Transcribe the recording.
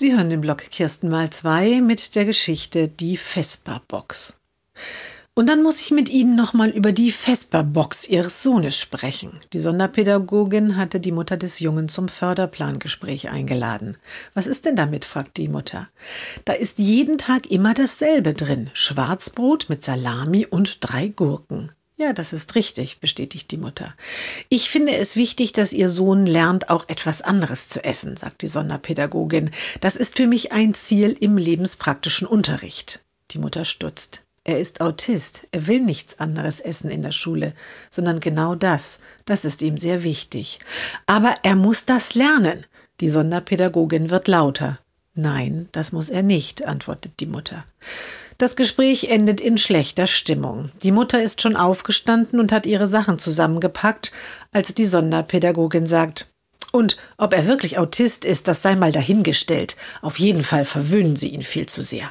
Sie hören den Blog Kirsten mal zwei mit der Geschichte Die Vesperbox. Und dann muss ich mit Ihnen nochmal über die Vesperbox Ihres Sohnes sprechen. Die Sonderpädagogin hatte die Mutter des Jungen zum Förderplangespräch eingeladen. Was ist denn damit? fragt die Mutter. Da ist jeden Tag immer dasselbe drin. Schwarzbrot mit Salami und drei Gurken. Ja, das ist richtig, bestätigt die Mutter. Ich finde es wichtig, dass Ihr Sohn lernt, auch etwas anderes zu essen, sagt die Sonderpädagogin. Das ist für mich ein Ziel im lebenspraktischen Unterricht. Die Mutter stutzt. Er ist Autist, er will nichts anderes essen in der Schule, sondern genau das. Das ist ihm sehr wichtig. Aber er muss das lernen. Die Sonderpädagogin wird lauter. Nein, das muss er nicht, antwortet die Mutter. Das Gespräch endet in schlechter Stimmung. Die Mutter ist schon aufgestanden und hat ihre Sachen zusammengepackt, als die Sonderpädagogin sagt, und ob er wirklich Autist ist, das sei mal dahingestellt. Auf jeden Fall verwöhnen Sie ihn viel zu sehr.